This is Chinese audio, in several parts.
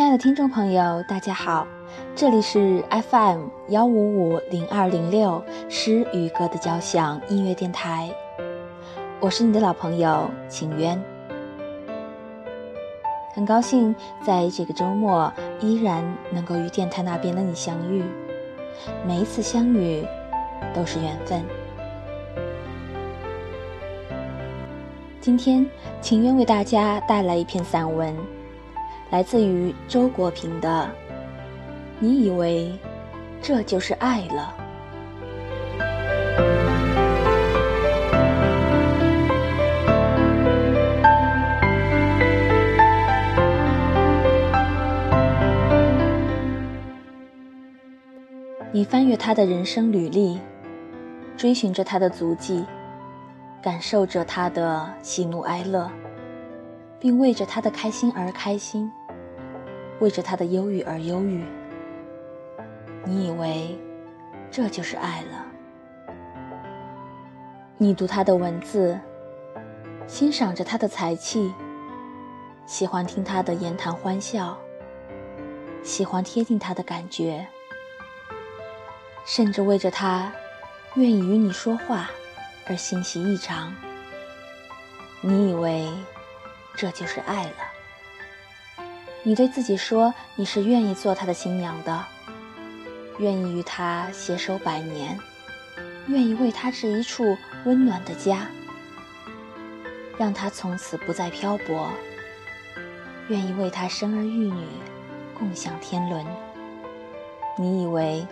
亲爱的听众朋友，大家好，这里是 FM 幺五五零二零六诗与歌的交响音乐电台，我是你的老朋友晴渊。很高兴在这个周末依然能够与电台那边的你相遇，每一次相遇都是缘分。今天晴渊为大家带来一篇散文。来自于周国平的，你以为这就是爱了？你翻阅他的人生履历，追寻着他的足迹，感受着他的喜怒哀乐，并为着他的开心而开心。为着他的忧郁而忧郁，你以为这就是爱了？你读他的文字，欣赏着他的才气，喜欢听他的言谈欢笑，喜欢贴近他的感觉，甚至为着他愿意与你说话而欣喜异常。你以为这就是爱了？你对自己说，你是愿意做他的新娘的，愿意与他携手百年，愿意为他置一处温暖的家，让他从此不再漂泊，愿意为他生儿育女，共享天伦。你以为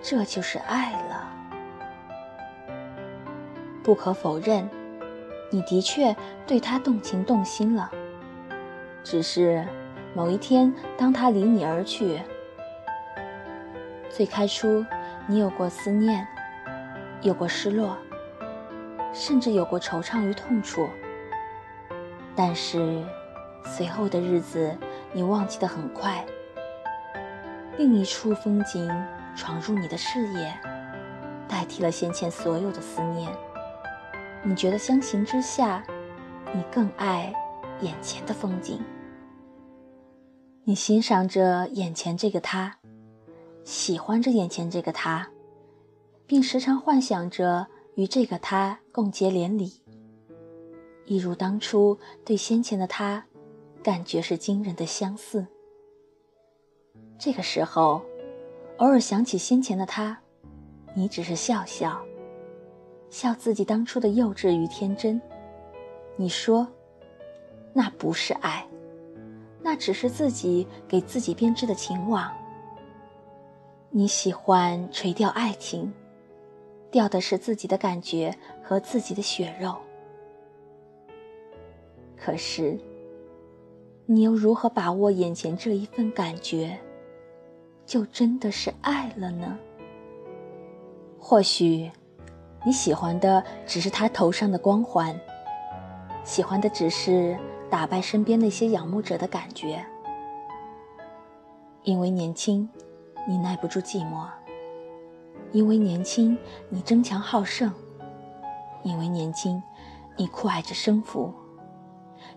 这就是爱了？不可否认，你的确对他动情动心了，只是。某一天，当他离你而去，最开初，你有过思念，有过失落，甚至有过惆怅与痛楚。但是，随后的日子，你忘记的很快。另一处风景闯入你的视野，代替了先前所有的思念。你觉得相形之下，你更爱眼前的风景。你欣赏着眼前这个他，喜欢着眼前这个他，并时常幻想着与这个他共结连理，一如当初对先前的他，感觉是惊人的相似。这个时候，偶尔想起先前的他，你只是笑笑，笑自己当初的幼稚与天真。你说，那不是爱。那只是自己给自己编织的情网。你喜欢垂钓爱情，钓的是自己的感觉和自己的血肉。可是，你又如何把握眼前这一份感觉，就真的是爱了呢？或许，你喜欢的只是他头上的光环，喜欢的只是。打败身边那些仰慕者的感觉，因为年轻，你耐不住寂寞；因为年轻，你争强好胜；因为年轻，你酷爱着征服。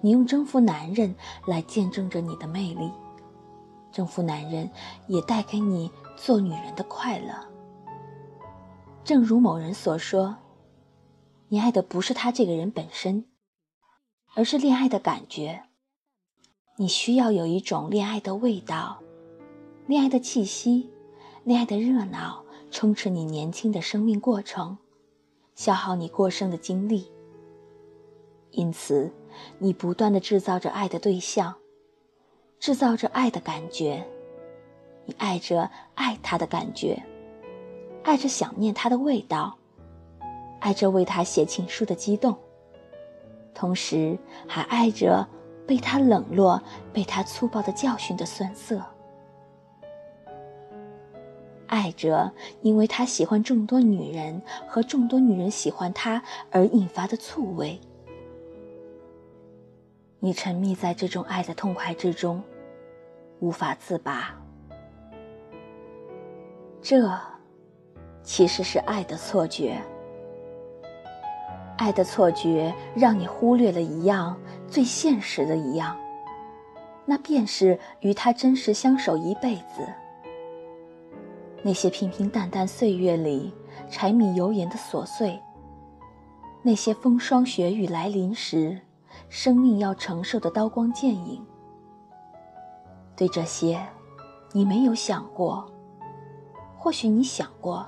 你用征服男人来见证着你的魅力，征服男人也带给你做女人的快乐。正如某人所说，你爱的不是他这个人本身。而是恋爱的感觉。你需要有一种恋爱的味道，恋爱的气息，恋爱的热闹，充斥你年轻的生命过程，消耗你过剩的精力。因此，你不断的制造着爱的对象，制造着爱的感觉。你爱着爱他的感觉，爱着想念他的味道，爱着为他写情书的激动。同时还爱着被他冷落、被他粗暴的教训的酸涩，爱着因为他喜欢众多女人和众多女人喜欢他而引发的醋味。你沉迷在这种爱的痛快之中，无法自拔。这，其实是爱的错觉。爱的错觉让你忽略了一样最现实的一样，那便是与他真实相守一辈子。那些平平淡淡岁月里柴米油盐的琐碎，那些风霜雪雨来临时生命要承受的刀光剑影，对这些，你没有想过；或许你想过，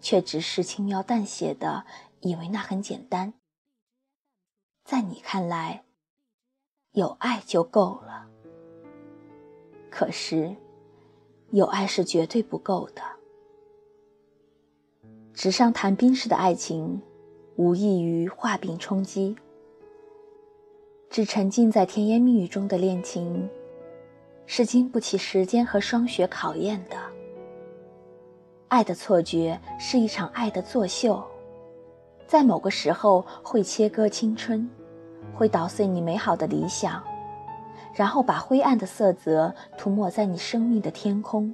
却只是轻描淡写的以为那很简单。在你看来，有爱就够了。可是，有爱是绝对不够的。纸上谈兵式的爱情，无异于画饼充饥。只沉浸在甜言蜜语中的恋情，是经不起时间和霜雪考验的。爱的错觉是一场爱的作秀，在某个时候会切割青春，会捣碎你美好的理想。然后把灰暗的色泽涂抹在你生命的天空，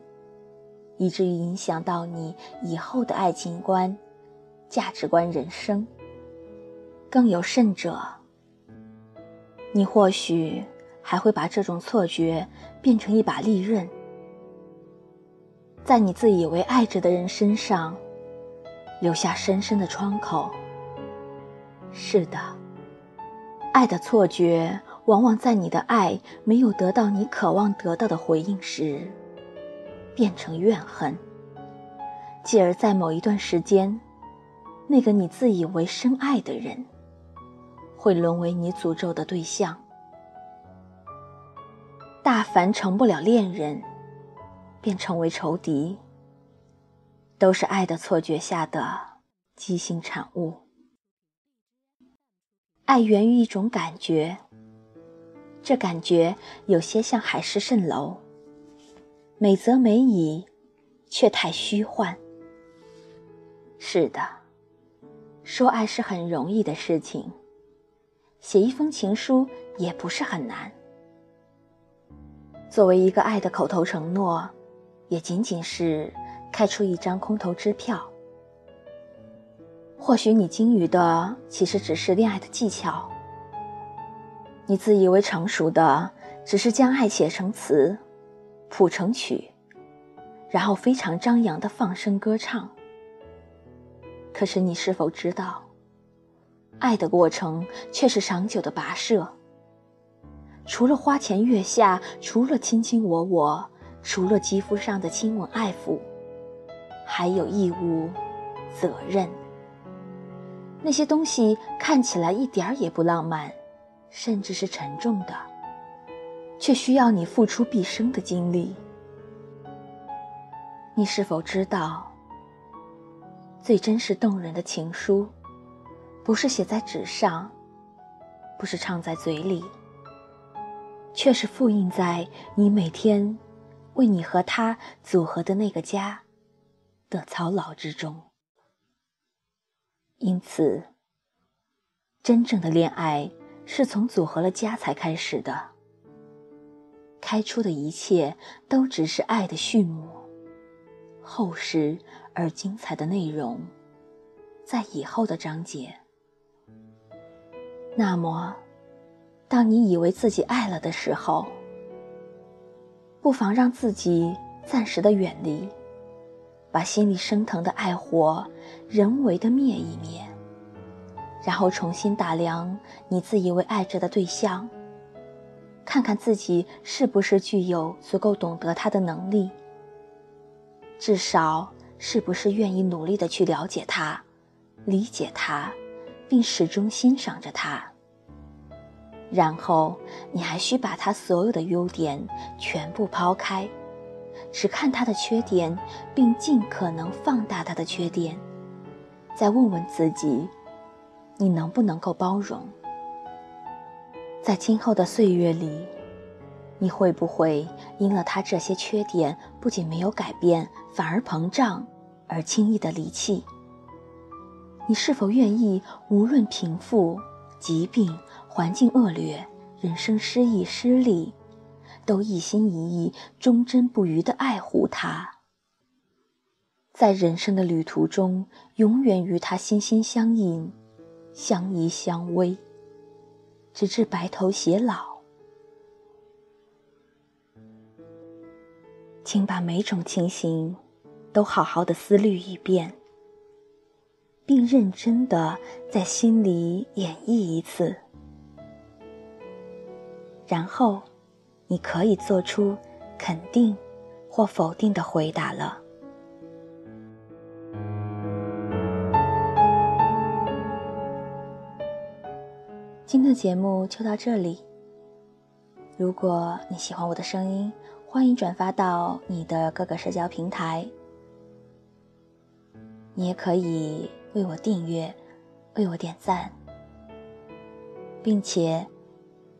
以至于影响到你以后的爱情观、价值观、人生。更有甚者，你或许还会把这种错觉变成一把利刃，在你自以为爱着的人身上留下深深的创口。是的，爱的错觉。往往在你的爱没有得到你渴望得到的回应时，变成怨恨，继而在某一段时间，那个你自以为深爱的人，会沦为你诅咒的对象。大凡成不了恋人，便成为仇敌，都是爱的错觉下的畸形产物。爱源于一种感觉。这感觉有些像海市蜃楼，美则美矣，却太虚幻。是的，说爱是很容易的事情，写一封情书也不是很难。作为一个爱的口头承诺，也仅仅是开出一张空头支票。或许你精于的，其实只是恋爱的技巧。你自以为成熟的，只是将爱写成词，谱成曲，然后非常张扬的放声歌唱。可是你是否知道，爱的过程却是长久的跋涉？除了花前月下，除了卿卿我我，除了肌肤上的亲吻爱抚，还有义务、责任。那些东西看起来一点儿也不浪漫。甚至是沉重的，却需要你付出毕生的精力。你是否知道，最真实动人的情书，不是写在纸上，不是唱在嘴里，却是复印在你每天为你和他组合的那个家的操劳之中。因此，真正的恋爱。是从组合了家才开始的，开出的一切都只是爱的序幕，厚实而精彩的内容，在以后的章节。那么，当你以为自己爱了的时候，不妨让自己暂时的远离，把心里升腾的爱火人为的灭一灭。然后重新打量你自以为爱着的对象，看看自己是不是具有足够懂得他的能力，至少是不是愿意努力的去了解他、理解他，并始终欣赏着他。然后你还需把他所有的优点全部抛开，只看他的缺点，并尽可能放大他的缺点，再问问自己。你能不能够包容？在今后的岁月里，你会不会因了他这些缺点，不仅没有改变，反而膨胀，而轻易的离弃？你是否愿意无论贫富、疾病、环境恶劣、人生失意失利，都一心一意、忠贞不渝的爱护他，在人生的旅途中，永远与他心心相印？相依相偎，直至白头偕老。请把每种情形都好好的思虑一遍，并认真的在心里演绎一次，然后你可以做出肯定或否定的回答了。今天的节目就到这里。如果你喜欢我的声音，欢迎转发到你的各个社交平台。你也可以为我订阅，为我点赞，并且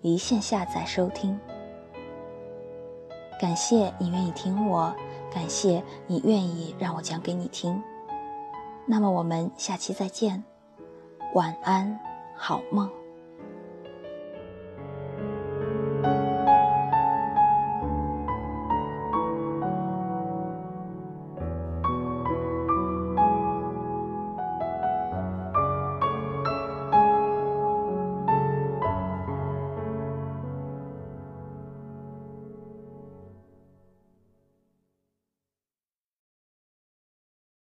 离线下载收听。感谢你愿意听我，感谢你愿意让我讲给你听。那么我们下期再见，晚安，好梦。